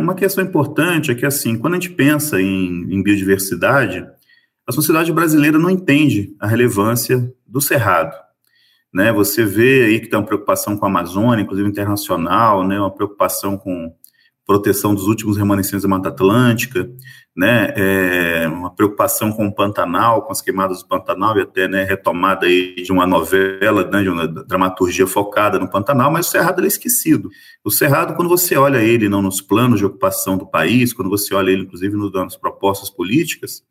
Uma questão importante é que, assim, quando a gente pensa em, em biodiversidade, a sociedade brasileira não entende a relevância do cerrado. Né? Você vê aí que tem uma preocupação com a Amazônia, inclusive internacional, né? uma preocupação com proteção dos últimos remanescentes da Mata Atlântica, né, é, uma preocupação com o Pantanal, com as queimadas do Pantanal e até né, retomada aí de uma novela, né, de uma dramaturgia focada no Pantanal, mas o Cerrado é esquecido. O Cerrado, quando você olha ele não nos planos de ocupação do país, quando você olha ele inclusive nas propostas políticas,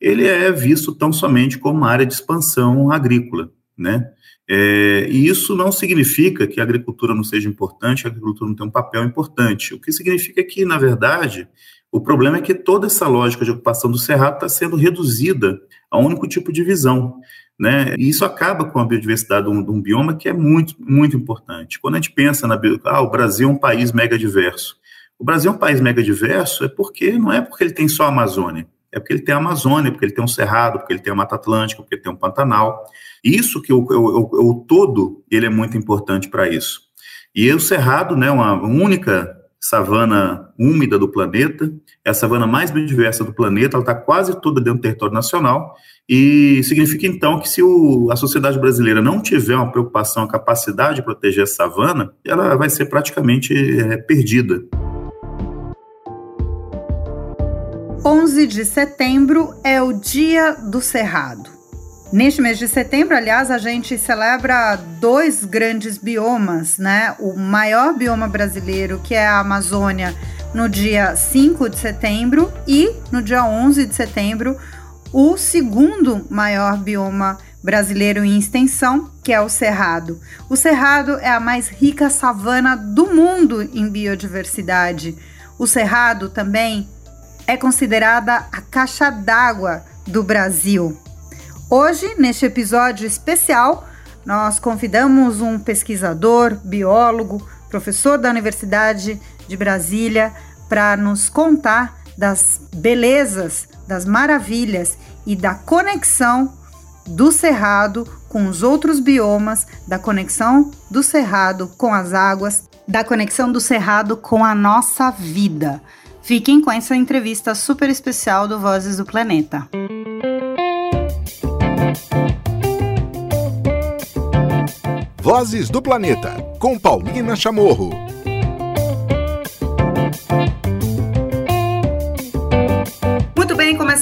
ele é visto tão somente como uma área de expansão agrícola, né? É, e isso não significa que a agricultura não seja importante, a agricultura não tem um papel importante. O que significa que, na verdade, o problema é que toda essa lógica de ocupação do cerrado está sendo reduzida a um único tipo de visão. Né? E isso acaba com a biodiversidade de um, de um, bioma que é muito, muito importante. Quando a gente pensa na ah, o Brasil é um país mega diverso. O Brasil é um país mega diverso é porque não é porque ele tem só a Amazônia, é porque ele tem a Amazônia, porque ele tem um cerrado, porque ele tem a Mata Atlântica, porque ele tem um Pantanal. Isso que o, o, o todo ele é muito importante para isso. E o cerrado, né, uma única savana úmida do planeta, é a savana mais biodiversa do planeta, ela está quase toda dentro do território nacional, e significa então que se o, a sociedade brasileira não tiver uma preocupação, a capacidade de proteger a savana, ela vai ser praticamente é, perdida. 11 de setembro é o Dia do Cerrado. Neste mês de setembro, aliás, a gente celebra dois grandes biomas, né? O maior bioma brasileiro, que é a Amazônia, no dia 5 de setembro, e no dia 11 de setembro, o segundo maior bioma brasileiro em extensão, que é o Cerrado. O Cerrado é a mais rica savana do mundo em biodiversidade. O Cerrado também é considerada a caixa d'água do Brasil. Hoje, neste episódio especial, nós convidamos um pesquisador, biólogo, professor da Universidade de Brasília para nos contar das belezas, das maravilhas e da conexão do cerrado com os outros biomas, da conexão do cerrado com as águas, da conexão do cerrado com a nossa vida. Fiquem com essa entrevista super especial do Vozes do Planeta. Vozes do Planeta, com Paulina Chamorro.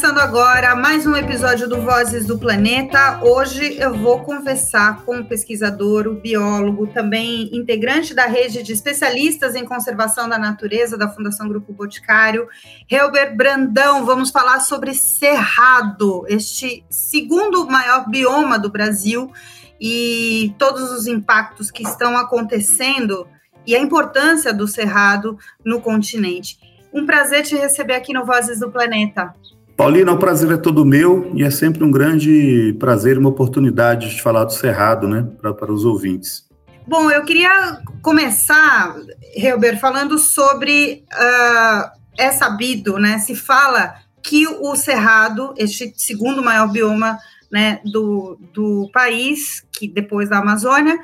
Começando agora mais um episódio do Vozes do Planeta. Hoje eu vou conversar com o pesquisador, o biólogo, também integrante da rede de especialistas em conservação da natureza da Fundação Grupo Boticário, Helber Brandão. Vamos falar sobre Cerrado, este segundo maior bioma do Brasil e todos os impactos que estão acontecendo e a importância do cerrado no continente. Um prazer te receber aqui no Vozes do Planeta. Paulina, o prazer é todo meu e é sempre um grande prazer, uma oportunidade de falar do Cerrado, né, para, para os ouvintes. Bom, eu queria começar, Helber, falando sobre. Uh, é sabido, né? Se fala que o Cerrado, este segundo maior bioma né, do, do país, que depois da Amazônia,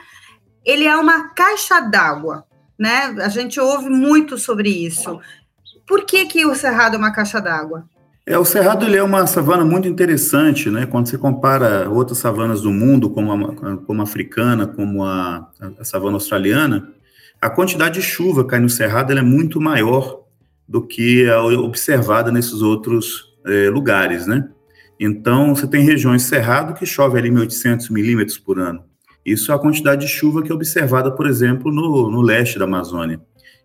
ele é uma caixa d'água, né? A gente ouve muito sobre isso. Por que, que o Cerrado é uma caixa d'água? É, o Cerrado ele é uma savana muito interessante, né? Quando você compara outras savanas do mundo, como a, como a africana, como a, a, savana australiana, a quantidade de chuva que cai no Cerrado é muito maior do que a observada nesses outros é, lugares, né? Então, você tem regiões cerrado que chove ali 1.800 milímetros por ano. Isso é a quantidade de chuva que é observada, por exemplo, no, no leste da Amazônia.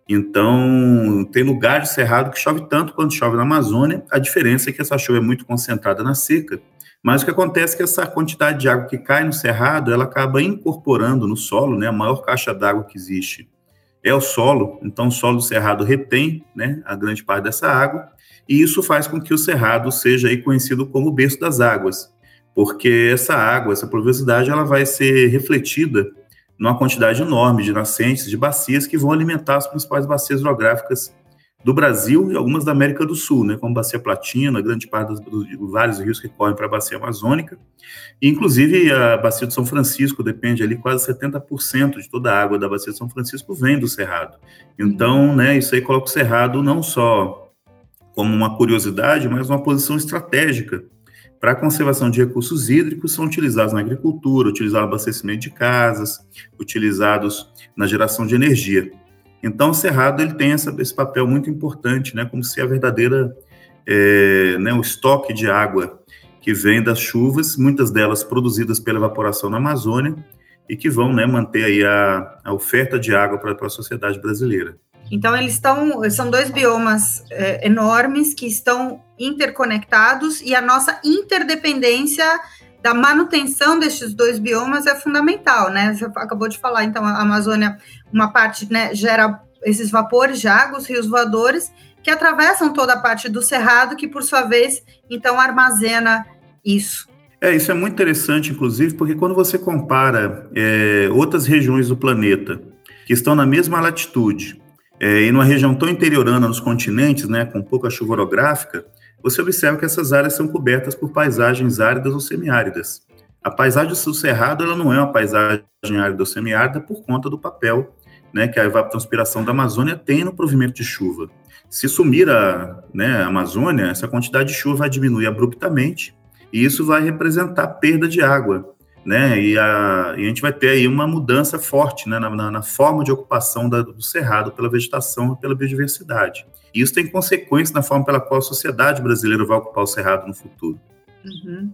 Então, tem lugar de cerrado que chove tanto quanto chove na Amazônia. A diferença é que essa chuva é muito concentrada na seca. Mas o que acontece é que essa quantidade de água que cai no cerrado, ela acaba incorporando no solo, né? A maior caixa d'água que existe é o solo. Então, o solo do cerrado retém, né, a grande parte dessa água e isso faz com que o Cerrado seja aí conhecido como o berço das águas, porque essa água, essa pluviosidade, ela vai ser refletida numa quantidade enorme de nascentes, de bacias que vão alimentar as principais bacias hidrográficas do Brasil e algumas da América do Sul, né, como a Bacia Platina, grande parte dos, dos vários rios que correm para a Bacia Amazônica, e, inclusive a Bacia de São Francisco depende ali quase 70% de toda a água da Bacia de São Francisco vem do Cerrado. Então, né, isso aí coloca o Cerrado não só como uma curiosidade, mas uma posição estratégica para a conservação de recursos hídricos são utilizados na agricultura, utilizados no abastecimento de casas, utilizados na geração de energia. Então, o cerrado ele tem essa, esse papel muito importante, né, como se a verdadeira é, né, o estoque de água que vem das chuvas, muitas delas produzidas pela evaporação na Amazônia e que vão né, manter aí a, a oferta de água para a sociedade brasileira. Então, eles estão, são dois biomas é, enormes que estão interconectados e a nossa interdependência da manutenção destes dois biomas é fundamental, né? Você acabou de falar, então, a Amazônia, uma parte né, gera esses vapores de água, os rios voadores, que atravessam toda a parte do cerrado, que por sua vez, então, armazena isso. É, isso é muito interessante, inclusive, porque quando você compara é, outras regiões do planeta que estão na mesma latitude é, e numa região tão interiorana nos continentes, né, com pouca chuva orográfica, você observa que essas áreas são cobertas por paisagens áridas ou semiáridas. A paisagem do Cerrado ela não é uma paisagem árida ou semiárida por conta do papel né, que a evapotranspiração da Amazônia tem no provimento de chuva. Se sumir a, né, a Amazônia, essa quantidade de chuva vai diminuir abruptamente e isso vai representar perda de água. Né, e, a, e a gente vai ter aí uma mudança forte né, na, na, forma de ocupação da, do cerrado pela vegetação e pela biodiversidade. E isso tem consequências na forma pela qual a sociedade brasileira vai ocupar o cerrado no futuro. Uhum.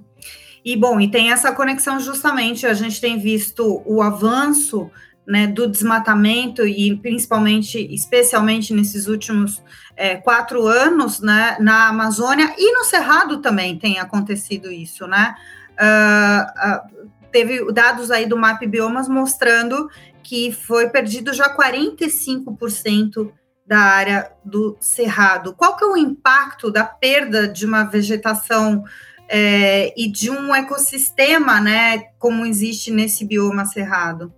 E bom, e tem essa conexão justamente, a gente tem visto o avanço né, do desmatamento e principalmente, especialmente nesses últimos é, quatro anos, né, na Amazônia e no Cerrado também tem acontecido isso, né? Uh, uh, teve dados aí do MAP Biomas mostrando que foi perdido já 45% da área do cerrado. Qual que é o impacto da perda de uma vegetação é, e de um ecossistema, né, como existe nesse bioma cerrado?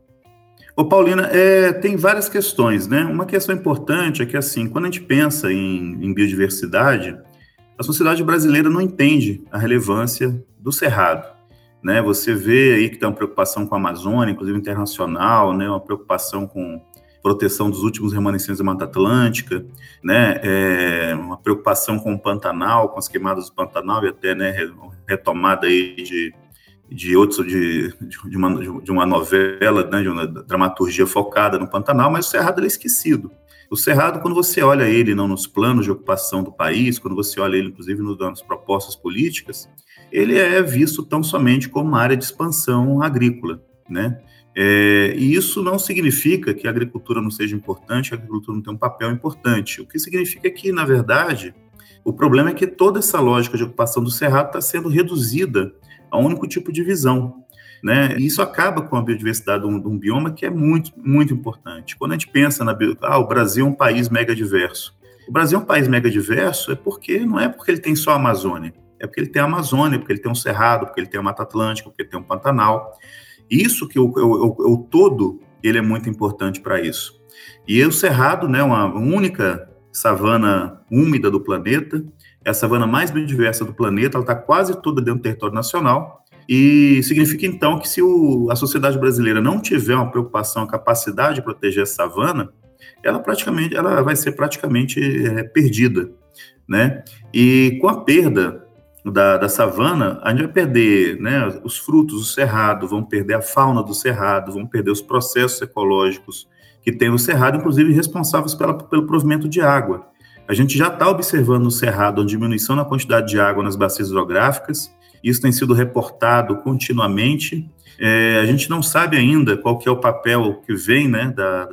Ô, Paulina, é, tem várias questões, né? Uma questão importante é que, assim, quando a gente pensa em, em biodiversidade, a sociedade brasileira não entende a relevância do cerrado. Né? Você vê aí que tem uma preocupação com a Amazônia, inclusive internacional, né? uma preocupação com proteção dos últimos remanescentes da Mata Atlântica, né, é, uma preocupação com o Pantanal, com as queimadas do Pantanal e até, né, retomada aí de, de de, de, uma, de uma novela, né, de uma dramaturgia focada no Pantanal, mas o Cerrado é esquecido. O Cerrado, quando você olha ele não nos planos de ocupação do país, quando você olha ele, inclusive, nas propostas políticas, ele é visto tão somente como uma área de expansão agrícola, né? É, e isso não significa que a agricultura não seja importante, a agricultura não tem um papel importante. O que significa que, na verdade, o problema é que toda essa lógica de ocupação do cerrado está sendo reduzida a um único tipo de visão. Né? E isso acaba com a biodiversidade de um, de um, bioma que é muito, muito importante. Quando a gente pensa na ah, o Brasil é um país mega diverso. O Brasil é um país mega diverso é porque não é porque ele tem só a Amazônia, é porque ele tem a Amazônia, porque ele tem um cerrado, porque ele tem a Mata Atlântica, porque ele tem um Pantanal. Isso que o, o, o todo ele é muito importante para isso. E o cerrado, né, uma única savana úmida do planeta, é a savana mais biodiversa do planeta, ela está quase toda dentro do território nacional, e significa então que se o, a sociedade brasileira não tiver uma preocupação, a capacidade de proteger essa savana, ela praticamente, ela vai ser praticamente é, perdida, né? E com a perda da, da savana, a gente vai perder né, os frutos do cerrado, vão perder a fauna do cerrado, vão perder os processos ecológicos que tem o cerrado, inclusive responsáveis pela, pelo provimento de água. A gente já está observando no cerrado a diminuição na quantidade de água nas bacias hidrográficas, isso tem sido reportado continuamente. É, a gente não sabe ainda qual que é o papel que vem, né, da,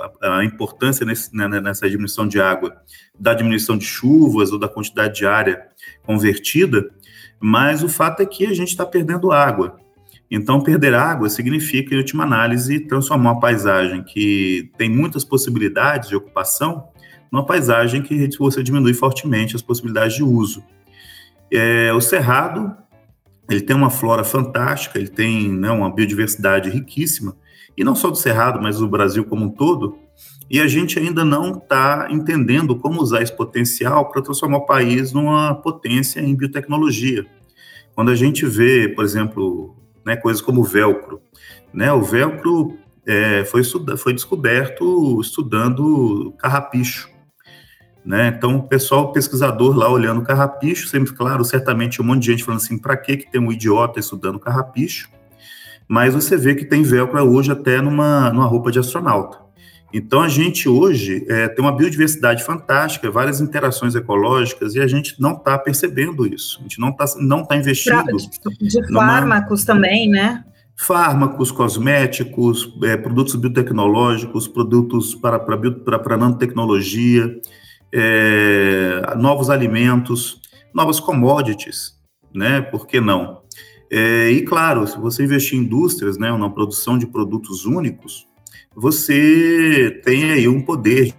a, a importância nesse, né, nessa diminuição de água, da diminuição de chuvas ou da quantidade de área convertida, mas o fato é que a gente está perdendo água. Então, perder água significa, em última análise, transformar uma paisagem que tem muitas possibilidades de ocupação numa paisagem que você diminui fortemente as possibilidades de uso. É, o Cerrado, ele tem uma flora fantástica, ele tem né, uma biodiversidade riquíssima, e não só do Cerrado, mas do Brasil como um todo, e a gente ainda não está entendendo como usar esse potencial para transformar o país numa potência em biotecnologia. Quando a gente vê, por exemplo, né, coisas como o velcro, né, o velcro é, foi, foi descoberto estudando carrapicho. Né? Então, o pessoal pesquisador lá olhando carrapicho, sempre claro, certamente um monte de gente falando assim, para que que tem um idiota estudando carrapicho? Mas você vê que tem velcro hoje até numa, numa roupa de astronauta. Então, a gente hoje é, tem uma biodiversidade fantástica, várias interações ecológicas, e a gente não está percebendo isso. A gente não está não tá investindo. De, de fármacos numa... também, né? Fármacos, cosméticos, é, produtos biotecnológicos, produtos para, para, para, para nanotecnologia, é, novos alimentos, novas commodities, né? Por que não? É, e claro, se você investir em indústrias, né, na produção de produtos únicos, você tem aí um poder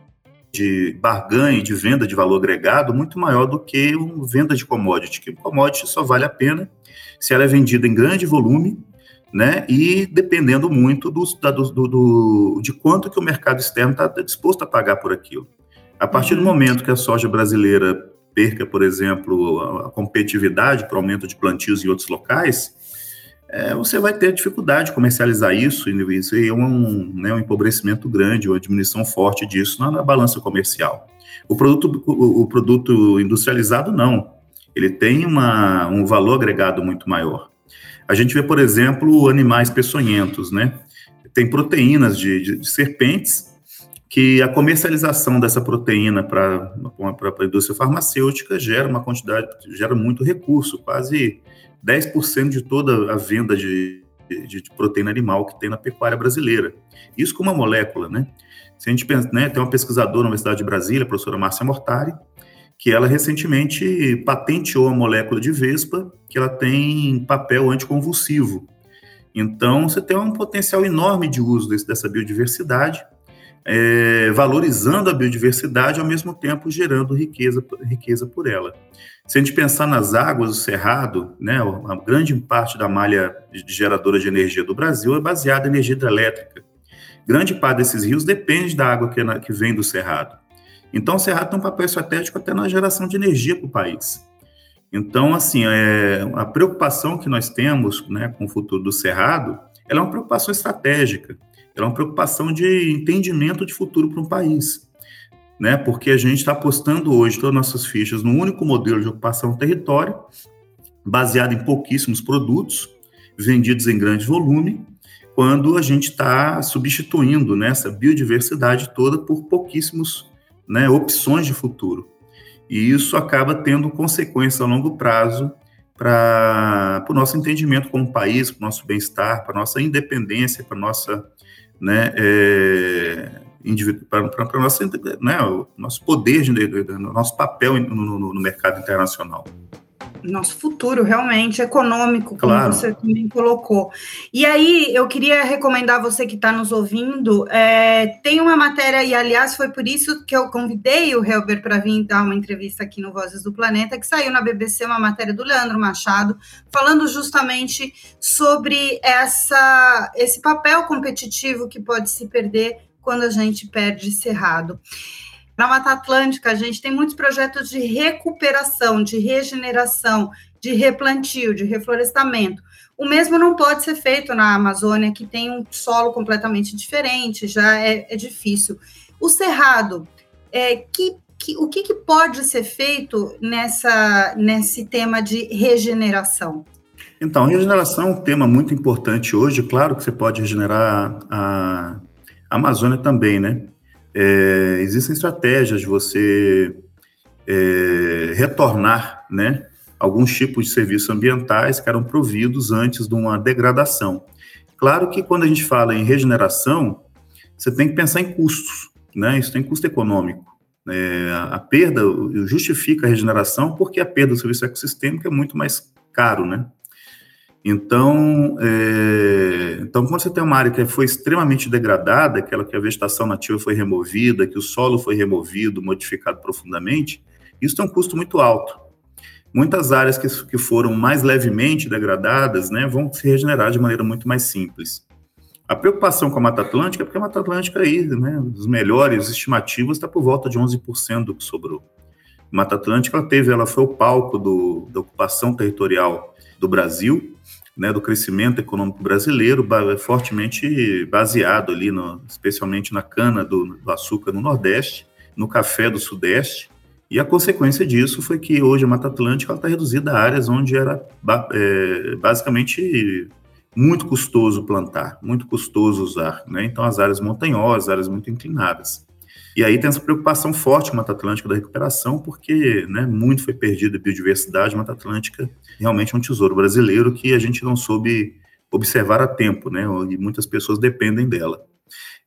de barganha, de venda de valor agregado muito maior do que uma venda de commodity, que commodity só vale a pena se ela é vendida em grande volume, né, e dependendo muito do, do, do de quanto que o mercado externo está disposto a pagar por aquilo. A partir do uhum. momento que a soja brasileira perca, por exemplo, a competitividade para aumento de plantios em outros locais, é, você vai ter dificuldade de comercializar isso, e isso é um, né, um empobrecimento grande, uma diminuição forte disso na, na balança comercial. O produto, o, o, produto industrializado, não. Ele tem uma, um valor agregado muito maior. A gente vê, por exemplo, animais peçonhentos, né? Tem proteínas de, de, de serpentes que a comercialização dessa proteína para a indústria farmacêutica gera uma quantidade, gera muito recurso, quase 10% de toda a venda de, de, de, proteína animal que tem na pecuária brasileira. Isso com uma molécula, né? Se a gente pensa, né, tem uma pesquisadora na Universidade de Brasília, a professora Márcia Mortari, que ela recentemente patenteou a molécula de vespa, que ela tem papel anticonvulsivo. Então, você tem um potencial enorme de uso desse, dessa biodiversidade, é, valorizando a biodiversidade, ao mesmo tempo gerando riqueza, riqueza por ela. Se a gente pensar nas águas do Cerrado, né, a grande parte da malha geradora de energia do Brasil é baseada em energia hidrelétrica. Grande parte desses rios depende da água que, é que vem do Cerrado. Então, o Cerrado tem um papel estratégico até na geração de energia para o país. Então, assim, é, a preocupação que nós temos né, com o futuro do Cerrado, ela é uma preocupação estratégica, ela é uma preocupação de entendimento de futuro para um país né? Porque a gente está apostando hoje todas as nossas fichas num único modelo de ocupação do território, baseado em pouquíssimos produtos, vendidos em grande volume, quando a gente está substituindo né, biodiversidade toda por pouquíssimos né, opções de futuro. E isso acaba tendo consequências a longo prazo para o nosso entendimento como país, para o nosso bem-estar, para a nossa independência, para a nossa né, é, para nosso, né, o nosso poder, nosso papel no, no, no, mercado internacional. Nosso futuro realmente econômico, como claro. você também colocou. E aí, eu queria recomendar você que está nos ouvindo, é, tem uma matéria, e aliás, foi por isso que eu convidei o Helber para vir dar uma entrevista aqui no Vozes do Planeta, que saiu na BBC uma matéria do Leandro Machado, falando justamente sobre essa, esse papel competitivo que pode se perder quando a gente perde cerrado. Na Mata Atlântica, a gente tem muitos projetos de recuperação, de regeneração, de replantio, de reflorestamento. O mesmo não pode ser feito na Amazônia, que tem um solo completamente diferente, já é, é difícil. O cerrado, é, que, que, o que, que, pode ser feito nessa, nesse tema de regeneração? Então, regeneração é um tema muito importante hoje. Claro que você pode regenerar a Amazônia também, né? É, existem estratégias de você é, retornar, né? Alguns tipos de serviços ambientais que eram providos antes de uma degradação. Claro que quando a gente fala em regeneração, você tem que pensar em custos, né? Isso tem custo econômico. É, a perda justifica a regeneração porque a perda do serviço ecossistêmico é muito mais caro, né? Então, é, então, quando você tem uma área que foi extremamente degradada, aquela que a vegetação nativa foi removida, que o solo foi removido, modificado profundamente, isso tem um custo muito alto. Muitas áreas que, que foram mais levemente degradadas né, vão se regenerar de maneira muito mais simples. A preocupação com a Mata Atlântica é porque a Mata Atlântica aí, né, os melhores estimativas está por volta de 11% do que sobrou. A Mata Atlântica ela teve, ela foi o palco do, da ocupação territorial do Brasil, né, do crescimento econômico brasileiro, fortemente baseado ali, no, especialmente na cana do, do açúcar no Nordeste, no café do Sudeste, e a consequência disso foi que hoje a Mata Atlântica está reduzida a áreas onde era é, basicamente muito custoso plantar, muito custoso usar. Né? Então, as áreas montanhosas, áreas muito inclinadas. E aí tem essa preocupação forte com a Mata Atlântica da recuperação, porque né, muito foi perdido a biodiversidade. Mata Atlântica realmente é um tesouro brasileiro que a gente não soube observar a tempo, né? E muitas pessoas dependem dela.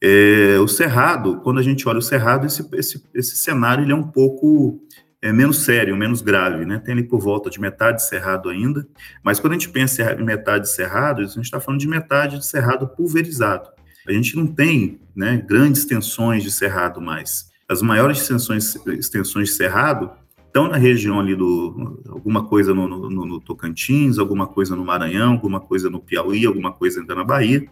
É, o Cerrado, quando a gente olha o Cerrado, esse, esse, esse cenário ele é um pouco é, menos sério, menos grave, né? Tem ali por volta de metade de cerrado ainda, mas quando a gente pensa em metade de cerrado, a gente está falando de metade de cerrado pulverizado. A gente não tem né, grandes extensões de cerrado mais. As maiores extensões, de cerrado estão na região ali do alguma coisa no, no, no, Tocantins, alguma coisa no Maranhão, alguma coisa no Piauí, alguma coisa ainda na Bahia,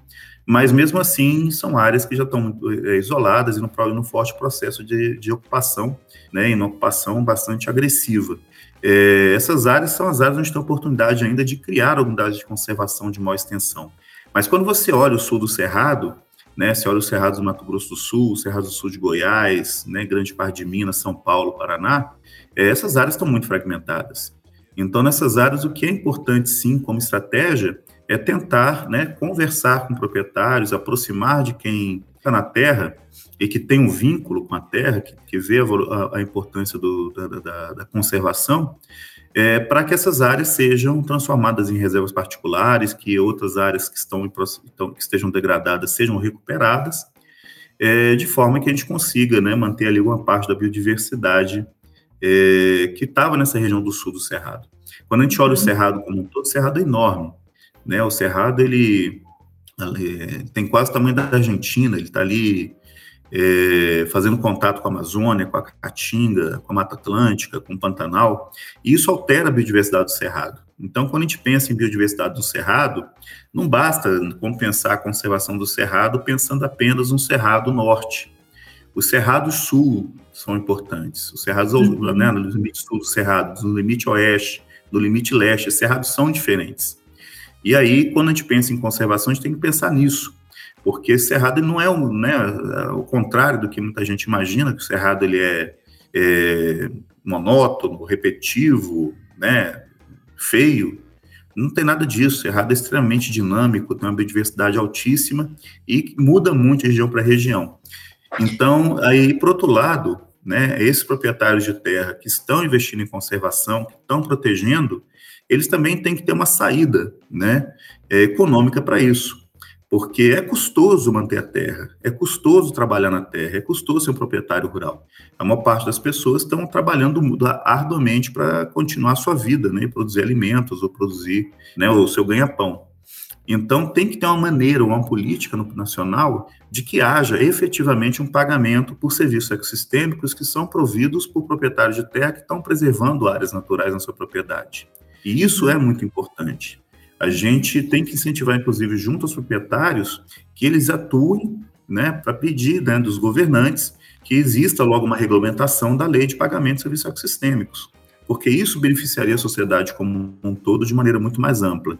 mas mesmo assim são áreas que já estão é, isoladas e no, no forte processo de, de ocupação, né, em uma ocupação bastante agressiva. É, essas áreas são as áreas onde tem oportunidade ainda de criar unidades de conservação de maior extensão. Mas quando você olha o sul do Cerrado, né, você olha os cerrados do Mato Grosso do Sul, cerrados do sul de Goiás, né, grande parte de Minas, São Paulo, Paraná, é, essas áreas estão muito fragmentadas. Então, nessas áreas, o que é importante, sim, como estratégia, é tentar né, conversar com proprietários, aproximar de quem está na terra e que tem um vínculo com a terra, que, que vê a, a importância do, da, da, da, conservação, é, para que essas áreas sejam transformadas em reservas particulares, que outras áreas que, estão, que estejam degradadas sejam recuperadas, é, de forma que a gente consiga né, manter ali uma parte da biodiversidade é, que estava nessa região do sul do Cerrado. Quando a gente olha o Cerrado como um todo, o Cerrado é enorme né? O Cerrado ele, ele tem quase o tamanho da Argentina, ele está ali é, fazendo contato com a Amazônia, com a Caatinga, com a Mata Atlântica, com o Pantanal, e isso altera a biodiversidade do Cerrado. Então, quando a gente pensa em biodiversidade do Cerrado, não basta compensar a conservação do Cerrado pensando apenas no Cerrado Norte. Os Cerrados Sul são importantes. Os Cerrados, uhum. né, no limite sul do Cerrado, no limite oeste, no limite leste, os Cerrados são diferentes. E aí, quando a gente pensa em conservação, a gente tem que pensar nisso, porque cerrado não é o, né, o contrário do que muita gente imagina, que o cerrado ele é, é monótono, repetitivo, né, feio. Não tem nada disso. Cerrado é extremamente dinâmico, tem uma biodiversidade altíssima e muda muito de região para região. Então, aí, por outro lado, né, esses proprietários de terra que estão investindo em conservação, que estão protegendo, eles também têm que ter uma saída né, é, econômica para isso. Porque é custoso manter a terra, é custoso trabalhar na terra, é custoso ser um proprietário rural. A maior parte das pessoas estão trabalhando arduamente para continuar a sua vida, né, produzir alimentos ou produzir né, o seu ganha-pão. Então, tem que ter uma maneira, uma política no nacional de que haja efetivamente um pagamento por serviços ecossistêmicos que são providos por proprietários de terra que estão preservando áreas naturais na sua propriedade. E isso é muito importante. A gente tem que incentivar, inclusive, junto aos proprietários, que eles atuem né, para pedir né, dos governantes que exista logo uma regulamentação da lei de pagamento de serviços ecossistêmicos, porque isso beneficiaria a sociedade como um todo de maneira muito mais ampla.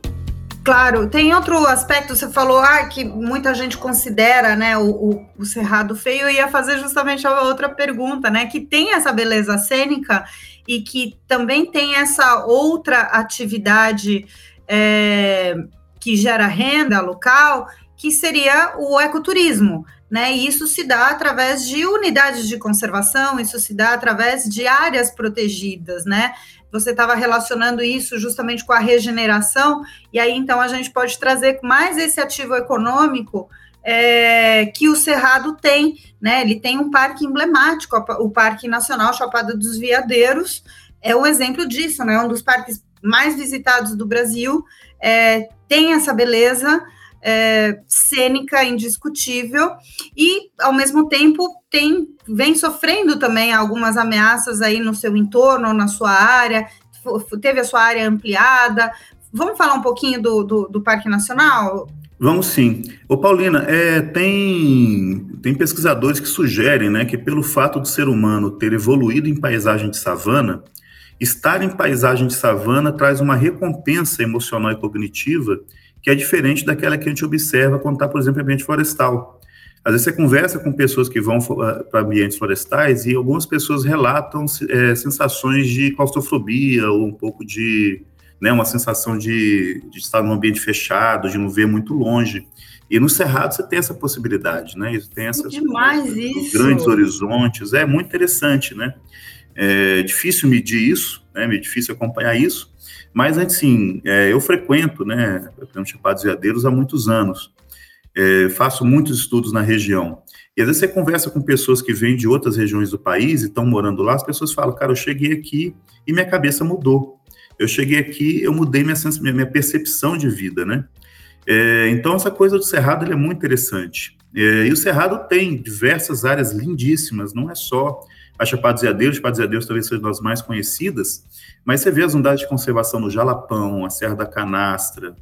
Claro, tem outro aspecto, você falou ah, que muita gente considera né, o, o, o, cerrado feio, eu ia fazer justamente a outra pergunta, né? Que tem essa beleza cênica e que também tem essa outra atividade é, que gera renda local, que seria o ecoturismo. Né? E isso se dá através de unidades de conservação, isso se dá através de áreas protegidas, né? Você estava relacionando isso justamente com a regeneração, e aí então a gente pode trazer mais esse ativo econômico é, que o Cerrado tem, né? Ele tem um parque emblemático, o Parque Nacional Chapada dos Veadeiros é um exemplo disso, né? Um dos parques mais visitados do Brasil, é, tem essa beleza é, cênica indiscutível e, ao mesmo tempo, tem vem sofrendo também algumas ameaças aí no seu entorno, na sua área, teve a sua área ampliada. Vamos falar um pouquinho do, do, do Parque Nacional? Vamos sim. Ô Paulina, é, tem, tem pesquisadores que sugerem né, que pelo fato do ser humano ter evoluído em paisagem de savana, estar em paisagem de savana traz uma recompensa emocional e cognitiva que é diferente daquela que a gente observa quando está, por exemplo, em ambiente florestal. Às vezes você conversa com pessoas que vão eh, para ambientes florestais e algumas pessoas relatam é, sensações de claustrofobia ou um pouco de né, uma sensação de, de, estar num ambiente fechado, de não ver muito longe. E no Cerrado você tem essa possibilidade, né? Tem essas Demais isso. grandes horizontes, é muito interessante, né? É difícil medir isso, né? É difícil acompanhar isso, mas assim, é, eu frequento, né, o Chapados Veadeiros há muitos anos. É, faço muitos estudos na região. E às vezes você conversa com pessoas que vêm de outras regiões do país e estão morando lá, as pessoas falam, cara, eu cheguei aqui e minha cabeça mudou eu cheguei aqui, eu mudei minha, minha percepção de vida, né? É, então, essa coisa do Cerrado é muito interessante. É, e o Cerrado tem diversas áreas lindíssimas, não é só a Chapada dos Veadeiros, Chapada dos Veadeiros talvez seja das mais conhecidas, mas você vê as unidades de conservação no Jalapão, a Serra da Canastra,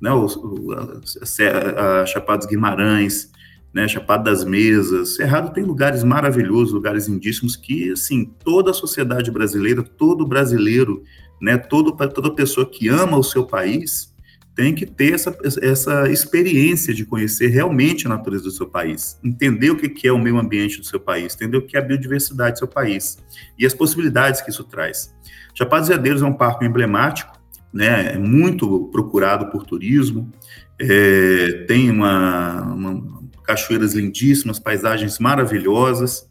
né, a Chapada dos Guimarães, né, Chapada das Mesas. Cerrado tem lugares maravilhosos, lugares lindíssimos que, assim, toda a sociedade brasileira, todo brasileiro né, todo, toda pessoa que ama o seu país tem que ter essa, essa experiência de conhecer realmente a natureza do seu país, entender o que é o meio ambiente do seu país, entender o que é a biodiversidade do seu país e as possibilidades que isso traz. Chapada dos Veadeiros é um parque emblemático, né, é muito procurado por turismo, é, tem uma, uma, cachoeiras lindíssimas, paisagens maravilhosas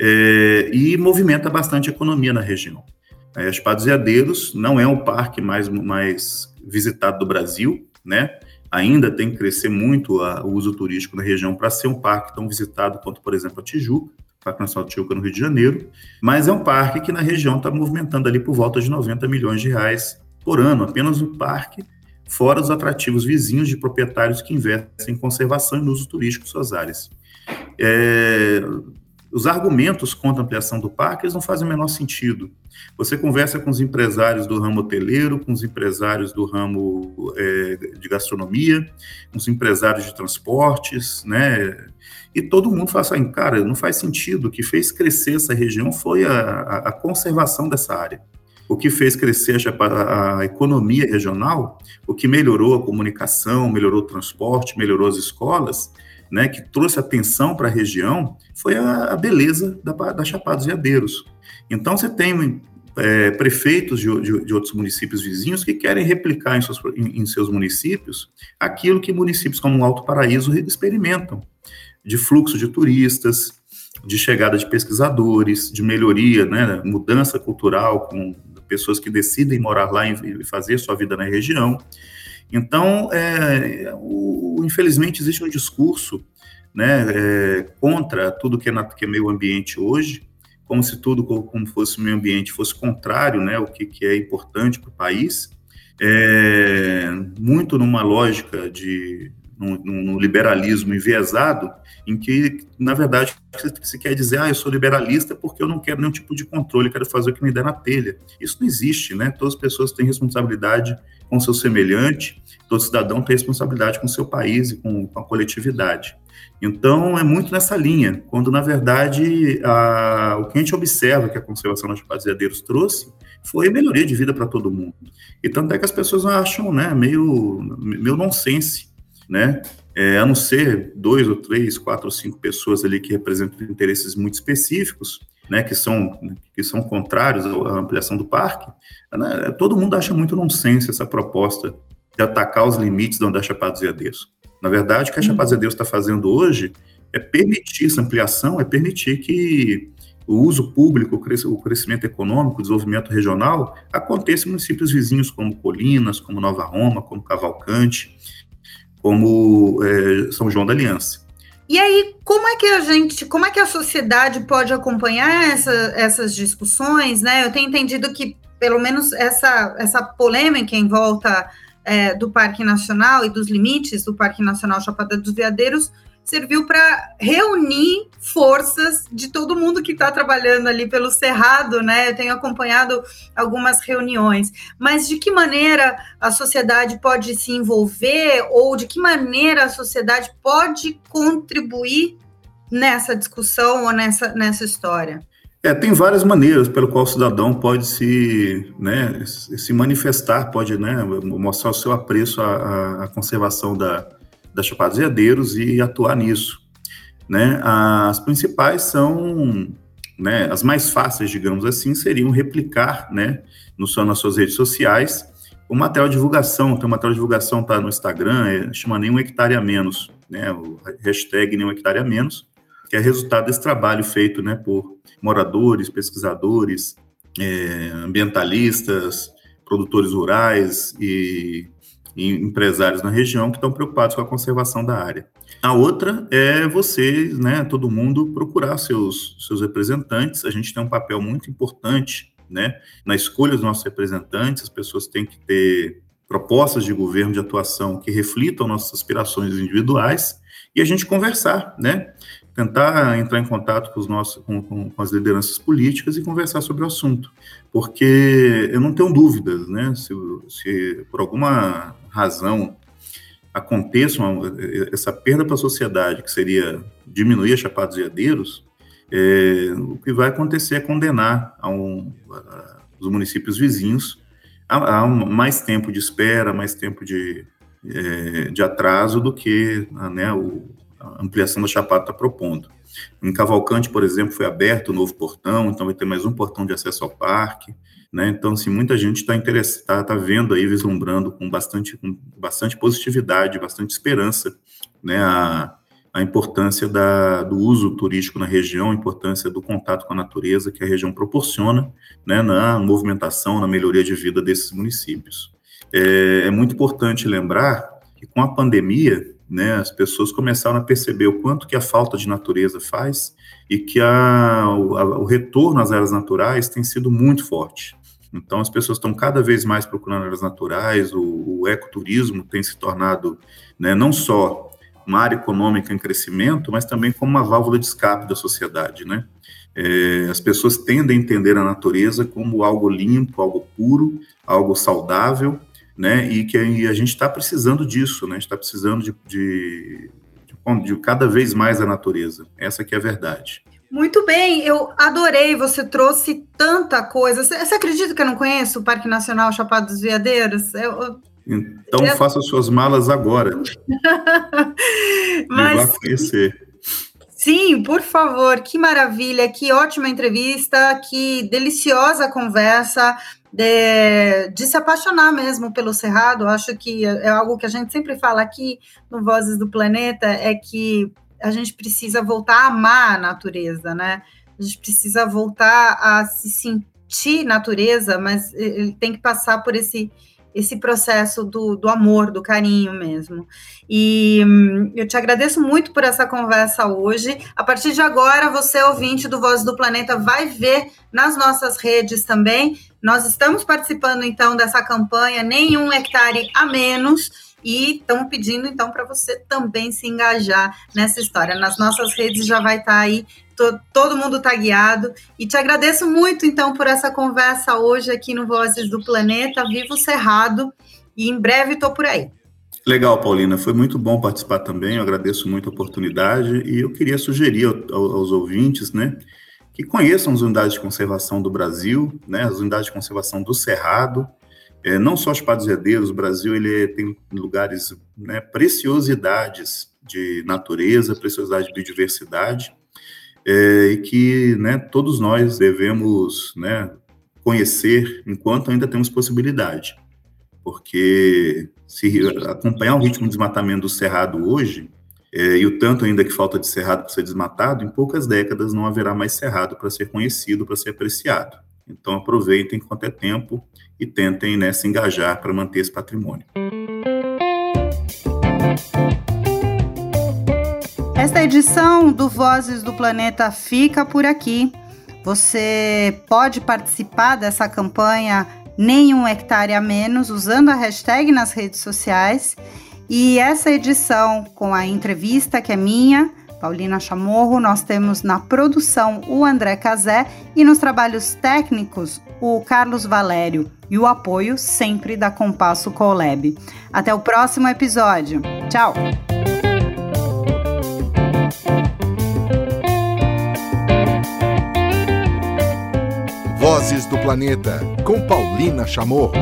é, e movimenta bastante a economia na região. É, As Pados Veadeiros não é o parque mais, mais visitado do Brasil, né? Ainda tem que crescer muito a, o uso turístico na região para ser um parque tão visitado quanto, por exemplo, a Tijuca, Parque Nacional Tijuca no Rio de Janeiro, mas é um parque que na região está movimentando ali por volta de 90 milhões de reais por ano, apenas o parque, fora os atrativos vizinhos de proprietários que investem em conservação e no uso turístico de suas áreas. É, os argumentos contra a ampliação do parque eles não fazem o menor sentido. Você conversa com os empresários do ramo hoteleiro, com os empresários do ramo é, de gastronomia, com os empresários de transportes, né? E todo mundo fala assim, cara, não faz sentido. O que fez crescer essa região foi a, a, a conservação dessa área. O que fez crescer a, a economia regional, o que melhorou a comunicação, melhorou o transporte, melhorou as escolas, né, que trouxe atenção para a região foi a, a beleza da, da Chapada dos Veadeiros. Então, você tem é, prefeitos de, de, de, outros municípios vizinhos que querem replicar em seus, em, em seus municípios aquilo que municípios como o Alto Paraíso experimentam, de fluxo de turistas, de chegada de pesquisadores, de melhoria, né, mudança cultural com pessoas que decidem morar lá e fazer sua vida na região. Então, é, o, infelizmente, existe um discurso né, é, contra tudo que é, na, que é meio ambiente hoje, como se tudo como fosse meio ambiente fosse contrário, né, o que, que é importante para o país, é, muito numa lógica de no, liberalismo enviesado, em que, na verdade, se quer dizer, ah, eu sou liberalista porque eu não quero nenhum tipo de controle, quero fazer o que me der na telha. Isso não existe, né? Todas as pessoas têm responsabilidade com seu semelhante, todo cidadão tem responsabilidade com seu país e com, com a coletividade. Então, é muito nessa linha, quando, na verdade, a, o que a gente observa que a conservação dos baseadeiros trouxe foi melhoria de vida para todo mundo. E tanto é que as pessoas acham né, meio, meio nonsense, né? É, a não ser dois ou três, quatro ou cinco pessoas ali que representam interesses muito específicos, né, que são que são contrários à ampliação do parque, né, todo mundo acha muito nonsense essa proposta de atacar os limites da Chapada dos Veadeiros. Na verdade, o que a Chapada dos Veadeiros está fazendo hoje é permitir essa ampliação, é permitir que o uso público, o crescimento econômico, o desenvolvimento regional aconteça em municípios vizinhos como Colinas, como Nova Roma, como Cavalcante, como é, São João da Aliança. E aí, como é que a gente, como é que a sociedade pode acompanhar essa, essas discussões, né? Eu tenho entendido que, pelo menos, essa, essa polêmica em volta é, do Parque Nacional e dos limites do Parque Nacional Chapada dos Veadeiros serviu para reunir forças de todo mundo que está trabalhando ali pelo Cerrado, né? Eu tenho acompanhado algumas reuniões. Mas de que maneira a sociedade pode se envolver ou de que maneira a sociedade pode contribuir nessa discussão ou nessa, nessa história? É, tem várias maneiras pelo qual o cidadão pode se, né, se manifestar, pode né, mostrar o seu apreço à, à conservação da, da Chapada dos Veadeiros e atuar nisso. Né? As principais são, né, as mais fáceis, digamos assim, seriam replicar né, no, nas suas redes sociais o material de divulgação. Então, o material de divulgação está no Instagram, é, chama Nenhum Hectare a Menos, né, o hashtag Nenhum Hectare a Menos, que é resultado desse trabalho feito né, por moradores, pesquisadores, é, ambientalistas, produtores rurais e empresários na região que estão preocupados com a conservação da área. A outra é vocês, né, todo mundo procurar seus, seus representantes. A gente tem um papel muito importante, né, na escolha dos nossos representantes. As pessoas têm que ter propostas de governo de atuação que reflitam nossas aspirações individuais e a gente conversar, né? tentar entrar em contato com, os nossos, com, com, com, as lideranças políticas e conversar sobre o assunto, porque eu não tenho dúvidas, né, se, se por alguma razão aconteça uma, essa perda para a sociedade, que seria diminuir a Chapada dos Veadeiros, é, o que vai acontecer é condenar a um, a, os municípios vizinhos a, a um, mais tempo de espera, mais tempo de, é, de atraso do que né, o, a ampliação da Chapada está propondo. Em Cavalcante, por exemplo, foi aberto o novo portão, então vai ter mais um portão de acesso ao parque. Né? Então, assim, muita gente está interessada, está tá vendo aí, vislumbrando com bastante, com bastante positividade, bastante esperança, né? A, a importância da, do uso turístico na região, a importância do contato com a natureza que a região proporciona, né? Na movimentação, na melhoria de vida desses municípios. É, é muito importante lembrar que com a pandemia, né, as pessoas começaram a perceber o quanto que a falta de natureza faz e que a, o, a, o retorno às áreas naturais tem sido muito forte. Então, as pessoas estão cada vez mais procurando áreas naturais, o, o ecoturismo tem se tornado né, não só uma área econômica em crescimento, mas também como uma válvula de escape da sociedade, né? É, as pessoas tendem a entender a natureza como algo limpo, algo puro, algo saudável, né? E que a gente está precisando disso, né? está precisando de, de, de, de, cada vez mais a natureza. Essa que é a verdade. Muito bem, eu adorei. Você trouxe tanta coisa. Você, acredita que eu não conheço o Parque Nacional Chapada dos Veadeiros? Eu, então eu... faça suas malas agora. Mas... E vá conhecer. Sim, por favor, que maravilha, que ótima entrevista, que deliciosa conversa de, de, se apaixonar mesmo pelo Cerrado. Acho que é algo que a gente sempre fala aqui no Vozes do Planeta, é que a gente precisa voltar a amar a natureza, né? A gente precisa voltar a se sentir natureza, mas ele tem que passar por esse esse processo do, do amor, do carinho mesmo. E hum, eu te agradeço muito por essa conversa hoje. A partir de agora, você, ouvinte do Voz do Planeta, vai ver nas nossas redes também. Nós estamos participando, então, dessa campanha Nenhum Hectare a Menos. E estamos pedindo, então, para você também se engajar nessa história. Nas nossas redes já vai estar tá aí todo mundo está guiado. E te agradeço muito, então, por essa conversa hoje aqui no Vozes do Planeta. Vivo Cerrado e em breve estou por aí. Legal, Paulina. Foi muito bom participar também. Eu agradeço muito a oportunidade e eu queria sugerir aos ouvintes, né, que conheçam as unidades de conservação do Brasil, né, as unidades de conservação do Cerrado. É, não só os Padres Herdeiros, o Brasil ele tem lugares, né, preciosidades de natureza, preciosidade de biodiversidade é, e que né, todos nós devemos né, conhecer enquanto ainda temos possibilidade. Porque se acompanhar o ritmo de desmatamento do cerrado hoje, é, e o tanto ainda que falta de cerrado para ser desmatado, em poucas décadas não haverá mais cerrado para ser conhecido, para ser apreciado. Então aproveitem enquanto é tempo e tentem né, se engajar para manter esse patrimônio. Esta edição do Vozes do Planeta fica por aqui. Você pode participar dessa campanha Nenhum Hectare a Menos usando a hashtag nas redes sociais. E essa edição com a entrevista que é minha, Paulina Chamorro, nós temos na produção o André Cazé e nos trabalhos técnicos o Carlos Valério e o apoio sempre da Compasso Colab. Até o próximo episódio. Tchau! Vozes do Planeta, com Paulina Chamorro.